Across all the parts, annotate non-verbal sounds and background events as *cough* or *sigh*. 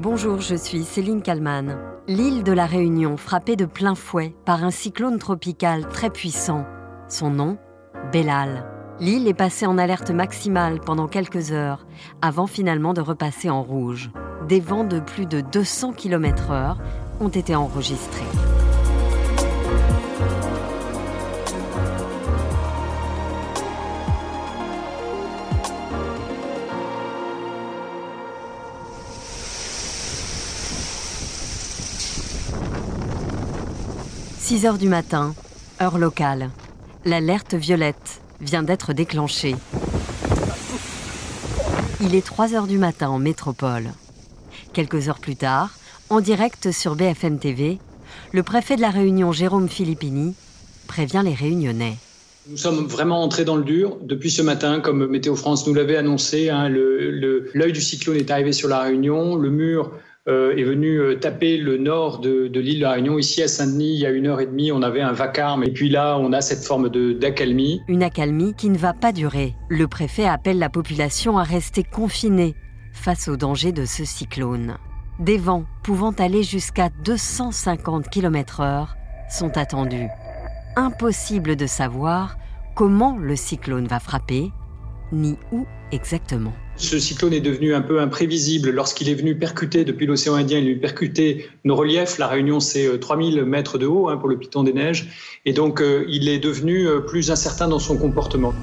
Bonjour, je suis Céline Kalman. L'île de la Réunion frappée de plein fouet par un cyclone tropical très puissant. Son nom Bellal. L'île est passée en alerte maximale pendant quelques heures avant finalement de repasser en rouge. Des vents de plus de 200 km/h ont été enregistrés. 6 heures du matin, heure locale. L'alerte violette vient d'être déclenchée. Il est 3 heures du matin en métropole. Quelques heures plus tard, en direct sur BFM TV, le préfet de la Réunion, Jérôme Filippini, prévient les Réunionnais. Nous sommes vraiment entrés dans le dur depuis ce matin, comme Météo France nous l'avait annoncé. Hein, L'œil du cyclone est arrivé sur la Réunion, le mur est venu euh, taper le nord de, l'île de la Réunion. Ici à Saint-Denis, il y a une heure et demie, on avait un vacarme. Et puis là, on a cette forme d'accalmie. Une accalmie qui ne va pas durer. Le préfet appelle la population à rester confinée face au danger de ce cyclone. Des vents pouvant aller jusqu'à 250 km/h sont attendus. Impossible de savoir comment le cyclone va frapper, ni où exactement. Ce cyclone est devenu un peu imprévisible lorsqu'il est venu percuter depuis l'océan Indien, il est venu percuter nos reliefs. La Réunion, c'est 3000 euh, mètres de haut hein, pour le Piton des Neiges. Et donc, euh, il est devenu euh, plus incertain dans son comportement.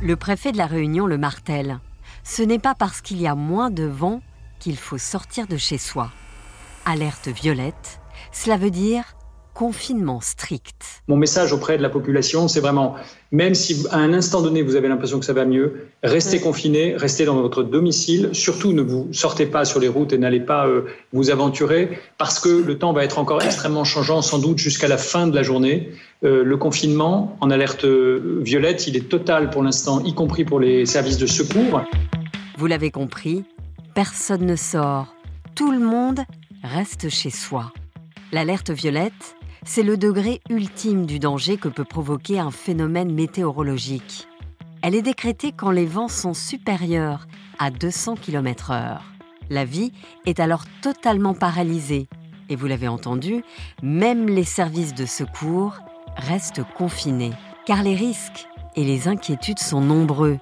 Le préfet de la Réunion le martèle. Ce n'est pas parce qu'il y a moins de vent qu'il faut sortir de chez soi. Alerte violette, cela veut dire confinement strict. Mon message auprès de la population, c'est vraiment, même si à un instant donné vous avez l'impression que ça va mieux, restez confinés, restez dans votre domicile, surtout ne vous sortez pas sur les routes et n'allez pas euh, vous aventurer, parce que le temps va être encore extrêmement changeant, sans doute jusqu'à la fin de la journée. Euh, le confinement en alerte violette, il est total pour l'instant, y compris pour les services de secours. Vous l'avez compris, personne ne sort, tout le monde reste chez soi. L'alerte violette, c'est le degré ultime du danger que peut provoquer un phénomène météorologique. Elle est décrétée quand les vents sont supérieurs à 200 km/h. La vie est alors totalement paralysée et vous l'avez entendu, même les services de secours restent confinés car les risques et les inquiétudes sont nombreux,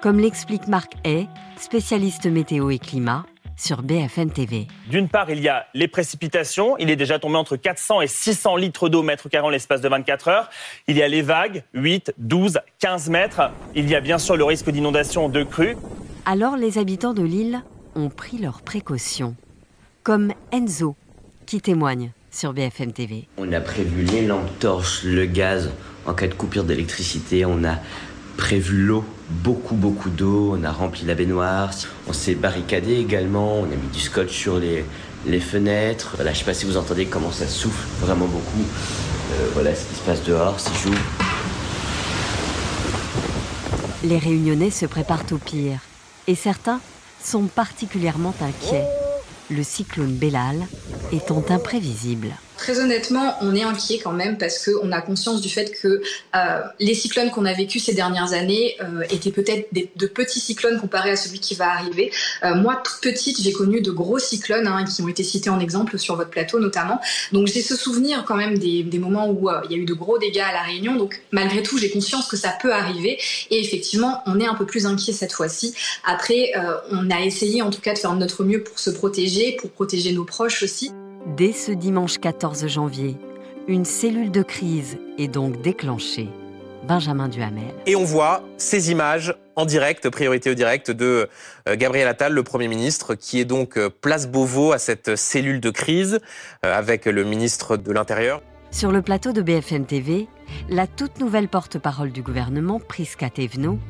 comme l'explique Marc Hay, spécialiste météo et climat sur BFM TV. D'une part, il y a les précipitations. Il est déjà tombé entre 400 et 600 litres d'eau mètre carré en l'espace de 24 heures. Il y a les vagues, 8, 12, 15 mètres. Il y a bien sûr le risque d'inondation de crue. Alors les habitants de l'île ont pris leurs précautions. Comme Enzo, qui témoigne sur BFM TV. On a prévu les lampes torches, le gaz en cas de coupure d'électricité. On a prévu l'eau, beaucoup beaucoup d'eau, on a rempli la baignoire, on s'est barricadé également, on a mis du scotch sur les, fenêtres. Voilà, je sais pas si vous entendez comment ça souffle vraiment beaucoup. Euh, voilà ce qui se passe dehors, si joue. Les réunionnais se préparent au pire et certains sont particulièrement inquiets. Le cyclone Bellal étant imprévisible. Très honnêtement, on est inquiet quand même parce qu'on a conscience du fait que euh, les cyclones qu'on a vécus ces dernières années euh, étaient peut-être de petits cyclones comparés à celui qui va arriver. Euh, moi, toute petite, j'ai connu de gros cyclones hein, qui ont été cités en exemple sur votre plateau notamment. Donc j'ai ce souvenir quand même des, des moments où il y a eu de gros dégâts à la Réunion. Donc malgré tout, j'ai conscience que ça peut arriver. Et effectivement, on est un peu plus inquiet cette fois-ci. Après, on a essayé en tout cas de faire notre mieux pour se protéger, pour protéger nos proches aussi. Dès ce dimanche 14 janvier, une cellule de crise est donc déclenchée. Benjamin Duhamel. Et on voit ces images en direct, priorité au direct, de euh, Gabriel Attal, le Premier ministre, qui est donc euh, place Beauvau à cette cellule de crise euh, avec le ministre de l'Intérieur. Sur le plateau de BFM TV, la toute nouvelle porte-parole du gouvernement, Priska Thévenot,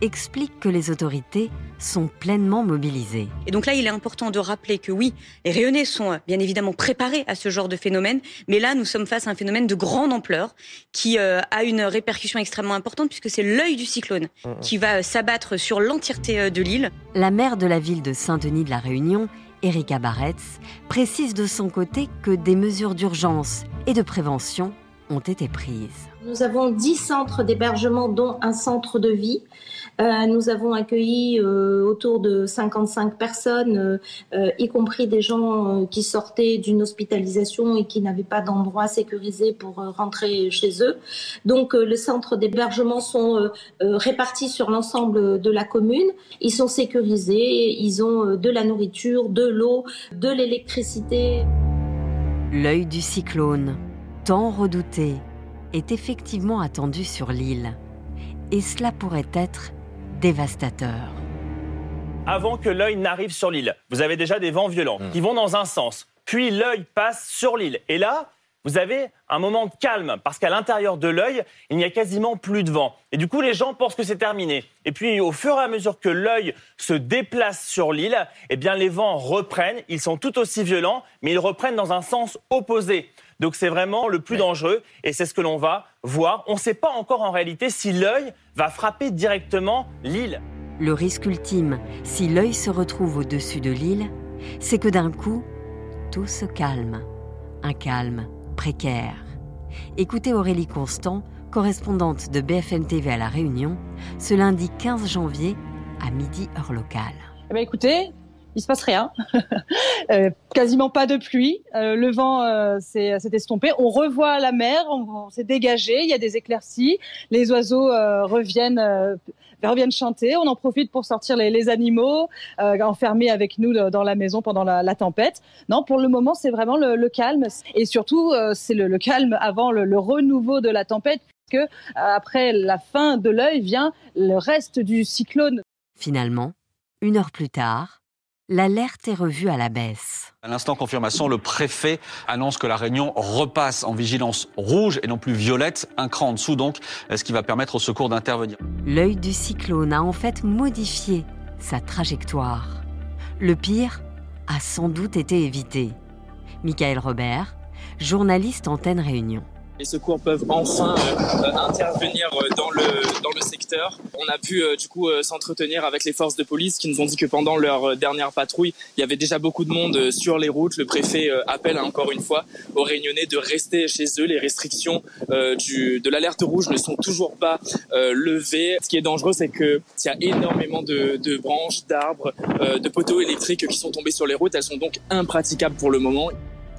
explique que les autorités sont pleinement mobilisées. Et donc là, il est important de rappeler que oui, les Réunionnais sont euh, bien évidemment préparés à ce genre de phénomène, mais là, nous sommes face à un phénomène de grande ampleur qui euh, a une répercussion extrêmement importante puisque c'est l'œil du cyclone qui va euh, s'abattre sur l'entièreté de l'île. La maire de la ville de Saint-Denis de la Réunion Erika Barretz, précise de son côté que des mesures d'urgence et de prévention ont été prises. Nous avons 10 centres d'hébergement, dont un centre de vie. Nous avons accueilli autour de 55 personnes, y compris des gens qui sortaient d'une hospitalisation et qui n'avaient pas d'endroit sécurisé pour rentrer chez eux. Donc le centre d'hébergement sont répartis sur l'ensemble de la commune. Ils sont sécurisés, ils ont de la nourriture, de l'eau, de l'électricité. L'œil du cyclone, tant redouté, est effectivement attendu sur l'île. Et cela pourrait être dévastateur. Avant que l'œil n'arrive sur l'île, vous avez déjà des vents violents hmm. qui vont dans un sens. Puis l'œil passe sur l'île. Et là, vous avez un moment de calme parce qu'à l'intérieur de l'œil, il n'y a quasiment plus de vent. Et du coup, les gens pensent que c'est terminé. Et puis, au fur et à mesure que l'œil se déplace sur l'île, eh bien, les vents reprennent. Ils sont tout aussi violents, mais ils reprennent dans un sens opposé. Donc, c'est vraiment le plus dangereux et c'est ce que l'on va voir. On ne sait pas encore en réalité si l'œil va frapper directement l'île. Le risque ultime, si l'œil se retrouve au-dessus de l'île, c'est que d'un coup, tout se calme. Un calme précaire. Écoutez Aurélie Constant, correspondante de BFM TV à La Réunion, ce lundi 15 janvier à midi heure locale. Eh bien, écoutez, il se passe rien. *laughs* Euh, quasiment pas de pluie. Euh, le vent euh, s'est estompé. On revoit la mer, on s'est dégagé. Il y a des éclaircies. Les oiseaux reviennent reviennent chanter. On en profite pour sortir les, animaux, enfermés avec nous dans la maison pendant la, tempête. Non, pour le moment, c'est vraiment le, calme. Et surtout, c'est le, calme avant le, renouveau de la tempête, puisque après la fin de l'œil vient le reste du cyclone. Finalement, une heure plus tard, l'alerte est revue à la baisse. À l'instant confirmation, le préfet annonce que la Réunion repasse en vigilance rouge et non plus violette, un cran en dessous donc, ce qui va permettre au secours d'intervenir. L'œil du cyclone a en fait modifié sa trajectoire. Le pire a sans doute été évité. Michael Robert, journaliste Antenne Réunion les secours peuvent enfin euh, intervenir euh, dans le, dans le secteur. On a pu euh, du coup s'entretenir avec les forces de police qui nous ont dit que pendant leur dernière patrouille, il y avait déjà beaucoup de monde sur les routes. Le préfet appelle encore une fois aux Réunionnais de rester chez eux. Les restrictions du, de l'alerte rouge ne sont toujours pas levées. Ce qui est dangereux, c'est qu'il y a énormément de, de branches, d'arbres, de poteaux électriques qui sont tombés sur les routes. Elles sont donc impraticables pour le moment.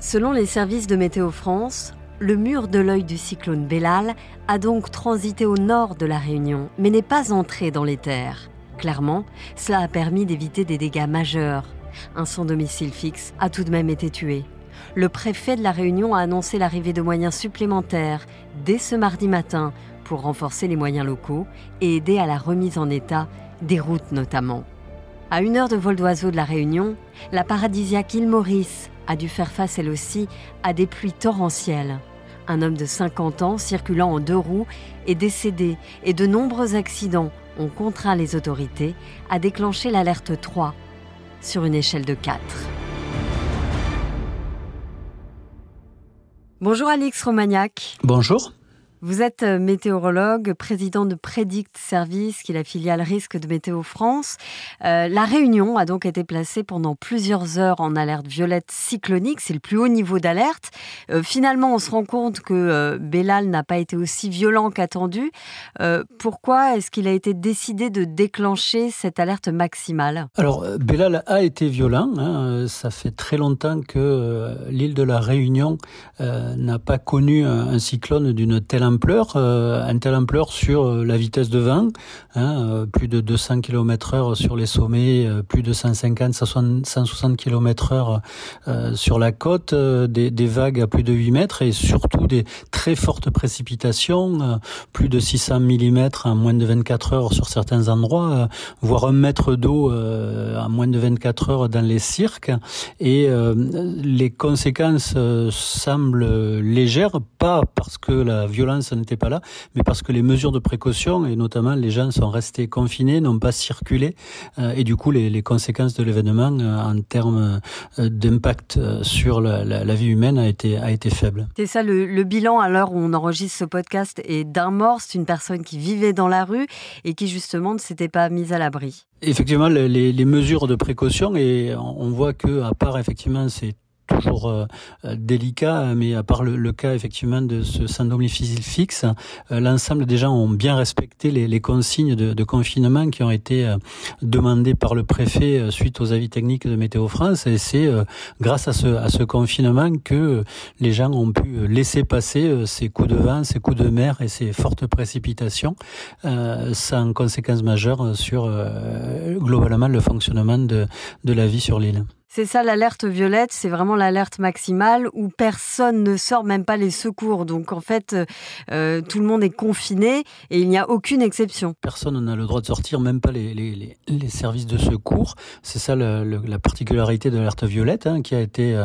Selon les services de Météo France, le mur de l'œil du cyclone Bellal a donc transité au nord de la Réunion, mais n'est pas entré dans les terres. Clairement, cela a permis d'éviter des dégâts majeurs. Un sans domicile fixe a tout de même été tué. Le préfet de la Réunion a annoncé l'arrivée de moyens supplémentaires dès ce mardi matin pour renforcer les moyens locaux et aider à la remise en état des routes notamment. À une heure de vol d'oiseau de la Réunion, la paradisiaque île Maurice a dû faire face elle aussi à des pluies torrentielles un homme de 50 ans circulant en deux roues est décédé et de nombreux accidents ont contraint les autorités à déclencher l'alerte 3 sur une échelle de 4. Bonjour Alix Romagnac. Bonjour. Vous êtes euh, météorologue, président de Predict Service, qui est la filiale risque de Météo France. Euh, la Réunion a donc été placée pendant plusieurs heures en alerte violette cyclonique. C'est le plus haut niveau d'alerte. Euh, finalement, on se rend compte que Bellal n'a pas été aussi violent qu'attendu. pourquoi est-ce qu'il a été décidé de déclencher cette alerte maximale? Alors, Bellal a été violent. Hein. Ça fait très longtemps que l'île de la Réunion n'a pas connu un cyclone d'une telle ampleur, euh, un telle ampleur sur euh, la vitesse de vent, hein, euh, plus de 200 km heure sur les sommets, plus de 150, 160 km heure sur la côte, des, des, vagues à plus de 8 mètres et surtout des très fortes précipitations, plus de 600 mm en moins de 24 heures sur certains endroits, voire un mètre d'eau en moins de 24 heures dans les cirques. Et les conséquences semblent légères, pas parce que la violence ça n'était pas là, mais parce que les mesures de précaution, et notamment les gens sont restés confinés, n'ont pas circulé, euh, et du coup les, les conséquences de l'événement euh, en termes euh, d'impact sur la, la, la, vie humaine a été, a été faible. C'est ça le, le, bilan à l'heure où on enregistre ce podcast est d'un mort, c'est une personne qui vivait dans la rue et qui justement ne s'était pas mise à l'abri. Effectivement, les, les, mesures de précaution, et on voit que à part effectivement ces toujours délicat, mais à part le, cas effectivement de ce syndrome difficile fixe, l'ensemble des gens ont bien respecté les, les consignes de, de, confinement qui ont été demandées par le préfet suite aux avis techniques de Météo France. Et c'est grâce à ce, à ce confinement que les gens ont pu laisser passer ces coups de vent, ces coups de mer et ces fortes précipitations euh, sans conséquences majeures sur euh, globalement le fonctionnement de, de la vie sur l'île. C'est ça l'alerte violette, c'est vraiment l'alerte maximale où personne ne sort, même pas les secours. Donc en fait, euh, tout le monde est confiné et il n'y a aucune exception. Personne n'a le droit de sortir, même pas les, services de secours. C'est ça la particularité de l'alerte violette hein, qui a été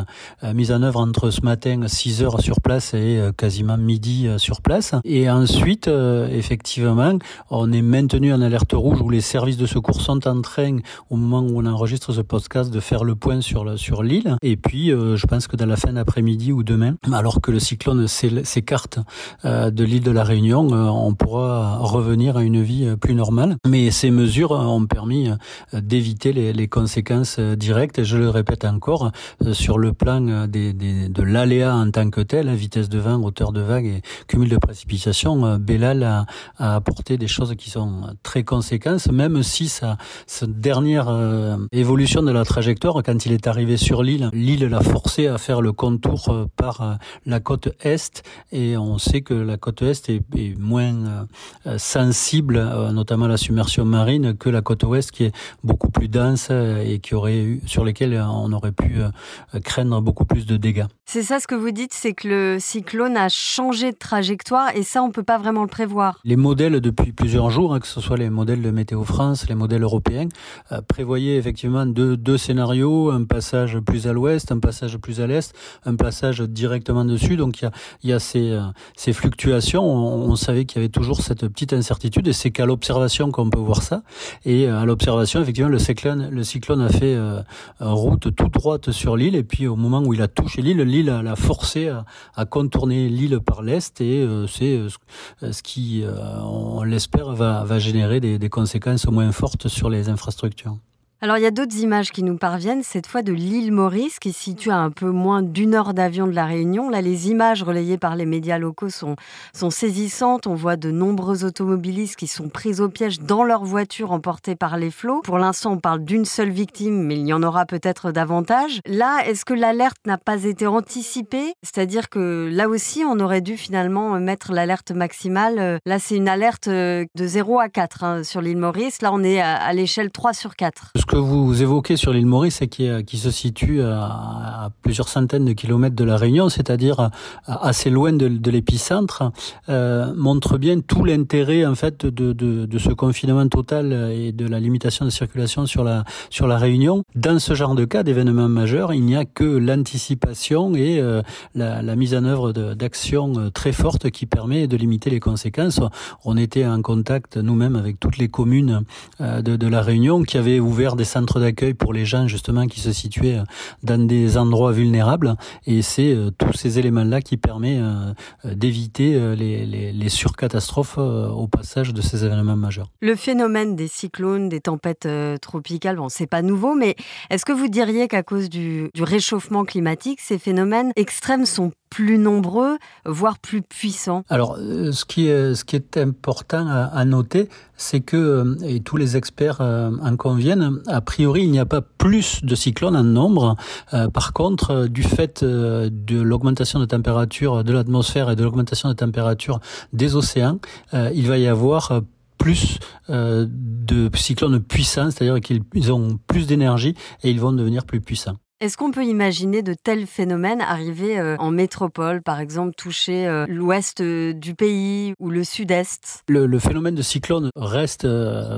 euh, mise en œuvre entre ce matin 6 heures sur place et euh, quasiment midi euh, sur place. Et ensuite, effectivement, on est maintenu en alerte rouge où les services de secours sont en train, au moment où on enregistre ce podcast, de faire le point sur sur l'île. Et puis, euh, je pense que dans la fin d'après-midi ou demain, alors que le cyclone s'écarte euh, de l'île de la Réunion, euh, on pourra revenir à une vie plus normale. Mais ces mesures ont permis d'éviter les, conséquences directes. Et je le répète encore, sur le plan des, de l'aléa en tant que tel, vitesse de vent, hauteur de vague et cumul de précipitations, Bellal a, apporté des choses qui sont très conséquentes, même si sa dernière évolution de la trajectoire, quand il est arrivé sur l'île, l'île l'a forcé à faire le contour euh, par euh, la côte est et on sait que la côte est est, moins euh, sensible, notamment à la submersion marine, que la côte ouest qui est beaucoup plus dense et qui aurait eu, sur lesquelles on aurait pu craindre beaucoup plus de dégâts. C'est ça ce que vous dites, c'est que le cyclone a changé de trajectoire et ça on peut pas vraiment le prévoir. Les modèles depuis plusieurs jours, hein, que ce soit les modèles de Météo France, les modèles européens, prévoyaient effectivement deux, deux scénarios un passage plus à l'ouest, un passage plus à l'est, un passage directement dessus. Donc il y a, il y a ces, euh, ces fluctuations. On, savait qu'il y avait toujours cette petite incertitude et c'est qu'à l'observation qu'on peut voir ça. Et euh, à l'observation, effectivement, le cyclone, le cyclone a fait euh, route toute droite sur l'île et puis au moment où il a touché l'île, l'île l'a forcé à, à contourner l'île par l'est et c'est ce qui, on l'espère, va, va générer des, des conséquences moins fortes sur les infrastructures. Alors il y a d'autres images qui nous parviennent, cette fois de l'île Maurice, qui se situe à un peu moins d'une heure d'avion de la Réunion. Là, les images relayées par les médias locaux sont, saisissantes. On voit de nombreux automobilistes qui sont pris au piège dans leur voiture emportées par les flots. Pour l'instant, on parle d'une seule victime, mais il y en aura peut-être davantage. Là, est-ce que l'alerte n'a pas été anticipée? C'est-à-dire que là aussi, on aurait dû finalement mettre l'alerte maximale. Là, c'est une alerte de 0 à 4 hein, sur l'île Maurice. Là, on est à, l'échelle 3 sur 4 que vous évoquez sur l'île Maurice et qui, qui se situe à, plusieurs centaines de kilomètres de la Réunion, c'est-à-dire assez loin de, l'épicentre, euh, montre bien tout l'intérêt en fait de, ce confinement total et de la limitation de circulation sur la Réunion. Dans ce genre de cas d'événements majeurs, il n'y a que l'anticipation et euh, la, mise en œuvre d'actions euh, très fortes qui permet de limiter les conséquences. On était en contact nous-mêmes avec toutes les communes de la Réunion qui avaient ouvert des centres d'accueil pour les gens justement qui se situaient euh, dans des endroits vulnérables. Et c'est euh, tous ces éléments-là qui permettent euh, d'éviter les, les, les surcatastrophes au passage de ces événements majeurs. Le phénomène des cyclones, des tempêtes tropicales, bon, c'est pas nouveau, mais est-ce que vous diriez qu'à cause du, du réchauffement climatique, ces phénomènes extrêmes sont plus nombreux, voire plus puissants Alors, euh, ce qui est, ce qui est important à, noter, c'est que, euh, et tous les experts euh, en conviennent, a priori, il n'y a pas plus de cyclones en nombre. par contre, du fait de l'augmentation de température de l'atmosphère et de l'augmentation de température des océans, il va y avoir plus de cyclones puissants, c'est-à-dire qu'ils ont plus d'énergie et ils vont devenir plus puissants. Est-ce qu'on peut imaginer de tels phénomènes arriver euh, en métropole, par exemple toucher euh, l'ouest euh, du pays ou le sud-est? Le, phénomène de cyclone reste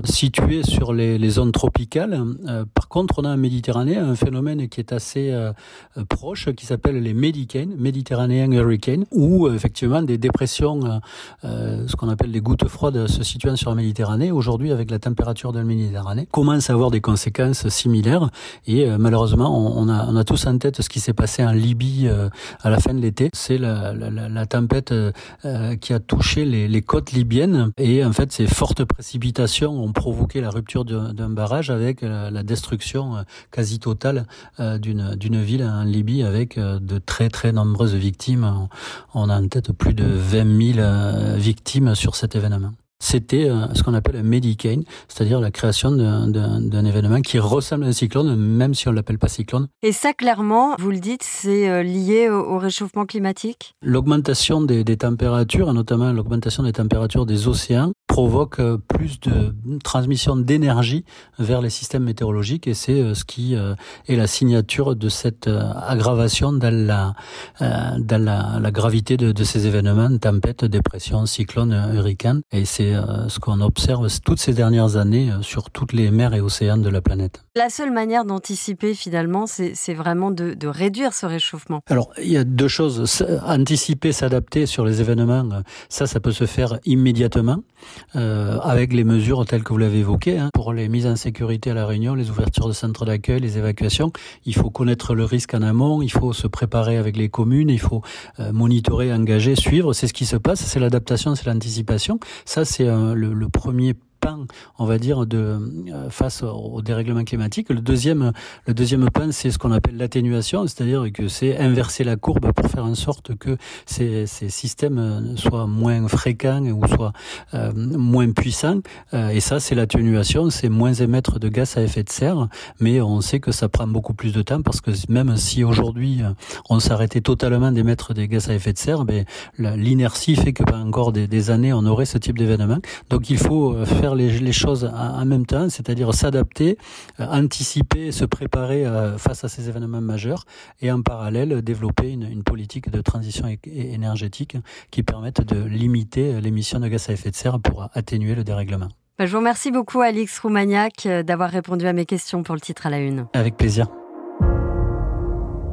situé sur les, zones tropicales. par contre, on a en Méditerranée un phénomène qui est assez proche, qui s'appelle les Médicaines, Mediterranean Hurricane, où effectivement des dépressions, ce qu'on appelle des gouttes froides, se situant sur la Méditerranée, aujourd'hui avec la température de la Méditerranée, commencent à avoir des conséquences similaires. Et malheureusement, on a on a tous en tête ce qui s'est passé en Libye à la fin de l'été. C'est la, la, la, tempête qui a touché les, côtes libyennes et en fait ces fortes précipitations ont provoqué la rupture d'un barrage avec la, destruction quasi totale d'une ville en Libye avec de très très nombreuses victimes. On a en tête plus de 20 000 victimes sur cet événement c'était euh, ce qu'on appelle un Medicane, c'est-à-dire la création d'un événement qui ressemble à un cyclone, même si on ne l'appelle pas cyclone. Et ça, clairement, vous le dites, c'est euh, lié au, réchauffement climatique? L'augmentation des, des, températures, notamment l'augmentation des températures des océans, provoque euh, plus de transmission d'énergie vers les systèmes météorologiques et c'est ce qui est la signature de cette aggravation dans la, dans la, la gravité de, de, ces événements, tempête, dépression, cyclone, hurricane. Et c'est euh, ce qu'on observe toutes ces dernières années euh, sur toutes les mers et océans de la planète. La seule manière d'anticiper finalement, c'est vraiment de, réduire ce réchauffement. Alors, il y a deux choses. Anticiper, s'adapter sur les événements, euh, ça, ça peut se faire immédiatement avec les mesures telles que vous l'avez évoqué. Hein. Pour les mises en sécurité à la Réunion, les ouvertures de centres d'accueil, les évacuations, il faut connaître le risque en amont, il faut se préparer avec les communes, il faut monitorer, engager, suivre. C'est ce qui se passe, c'est l'adaptation, c'est l'anticipation. Ça, c'est le, le, premier on va dire, de euh, face au dérèglement climatique. Le deuxième, le deuxième point, c'est ce qu'on appelle l'atténuation, c'est-à-dire que c'est inverser la courbe pour faire en sorte que ces, systèmes soient moins fréquents ou soient euh, moins puissants. Euh, et ça, c'est l'atténuation, c'est moins émettre de gaz à effet de serre, mais on sait que ça prend beaucoup plus de temps parce que même si aujourd'hui on s'arrêtait totalement d'émettre des gaz à effet de serre, ben, l'inertie fait que pas encore des, des années on aurait ce type d'événement. Donc il faut faire les, choses en même temps, c'est-à-dire s'adapter, euh, anticiper, se préparer euh, face à ces événements majeurs et en parallèle développer une, politique de transition énergétique qui permette de limiter l'émission de gaz à effet de serre pour atténuer le dérèglement. Bah, je vous remercie beaucoup Alix Roumaniac euh, d'avoir répondu à mes questions pour le titre à la une. Avec plaisir.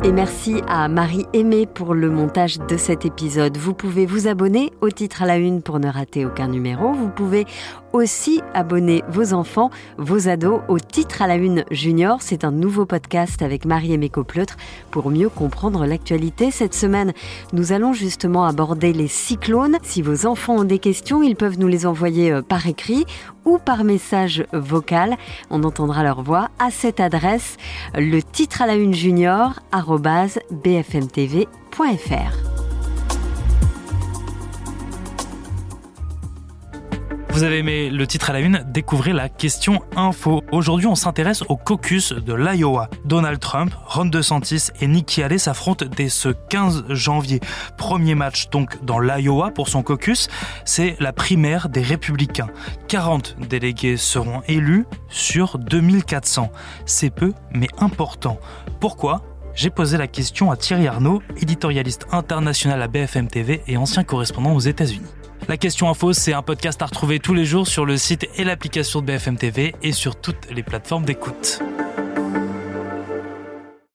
Et merci à Marie Aimée pour le montage de cet épisode. Vous pouvez vous abonner au titre à la une pour ne rater aucun numéro. Vous pouvez aussi abonner vos enfants, vos ados au titre à la une junior. C'est un nouveau podcast avec Marie Aimée Copleutre pour mieux comprendre l'actualité. Cette semaine, nous allons justement aborder les cyclones. Si vos enfants ont des questions, ils peuvent nous les envoyer euh, par écrit ou par message vocal. On entendra leur voix à cette adresse, le titre à la une junior Vous avez aimé le titre à la une, découvrez la question info. Aujourd'hui, on s'intéresse au caucus de l'Iowa. Donald Trump, Ron DeSantis et Nikki Haley s'affrontent dès ce 15 janvier. Premier match donc dans l'Iowa pour son caucus, c'est la primaire des républicains. 40 délégués seront élus sur 2400. C'est peu, mais important. Pourquoi? J'ai posé la question à Thierry Arnaud, éditorialiste international à BFM TV et ancien correspondant aux États-Unis. La question info, c'est un podcast à retrouver tous les jours sur le site et l'application de BFM TV et sur toutes les plateformes d'écoute.